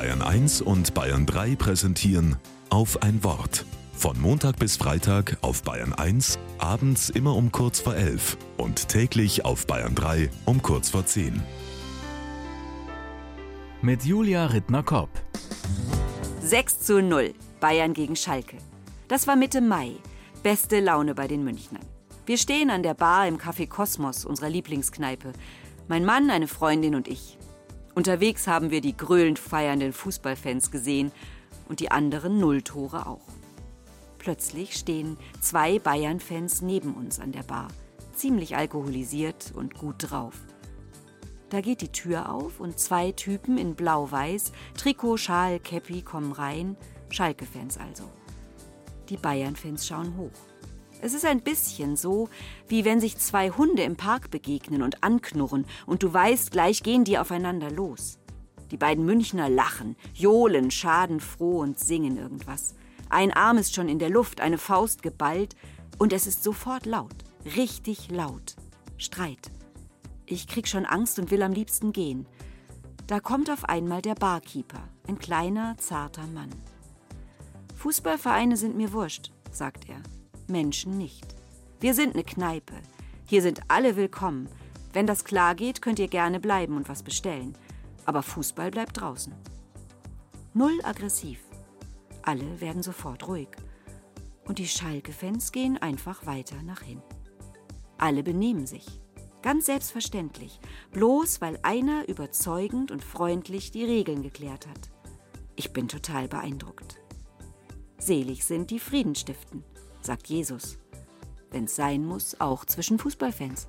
Bayern 1 und Bayern 3 präsentieren auf ein Wort. Von Montag bis Freitag auf Bayern 1, abends immer um kurz vor 11 und täglich auf Bayern 3 um kurz vor 10. Mit Julia Rittner-Kopp. 6 zu 0. Bayern gegen Schalke. Das war Mitte Mai. Beste Laune bei den Münchnern. Wir stehen an der Bar im Café Kosmos, unserer Lieblingskneipe. Mein Mann, eine Freundin und ich. Unterwegs haben wir die gröhlend feiernden Fußballfans gesehen und die anderen Nulltore auch. Plötzlich stehen zwei Bayern-Fans neben uns an der Bar, ziemlich alkoholisiert und gut drauf. Da geht die Tür auf und zwei Typen in blau-weiß, Trikot, Schal, Käppi kommen rein, Schalke-Fans also. Die Bayern-Fans schauen hoch. Es ist ein bisschen so, wie wenn sich zwei Hunde im Park begegnen und anknurren und du weißt, gleich gehen die aufeinander los. Die beiden Münchner lachen, johlen schadenfroh und singen irgendwas. Ein Arm ist schon in der Luft, eine Faust geballt und es ist sofort laut, richtig laut. Streit. Ich krieg schon Angst und will am liebsten gehen. Da kommt auf einmal der Barkeeper, ein kleiner, zarter Mann. Fußballvereine sind mir wurscht, sagt er. Menschen nicht. Wir sind eine Kneipe. Hier sind alle willkommen. Wenn das klar geht, könnt ihr gerne bleiben und was bestellen. Aber Fußball bleibt draußen. Null aggressiv. Alle werden sofort ruhig. Und die Schalke-Fans gehen einfach weiter nach hinten. Alle benehmen sich. Ganz selbstverständlich. Bloß weil einer überzeugend und freundlich die Regeln geklärt hat. Ich bin total beeindruckt. Selig sind die Frieden stiften sagt Jesus. Wenn's sein muss, auch zwischen Fußballfans.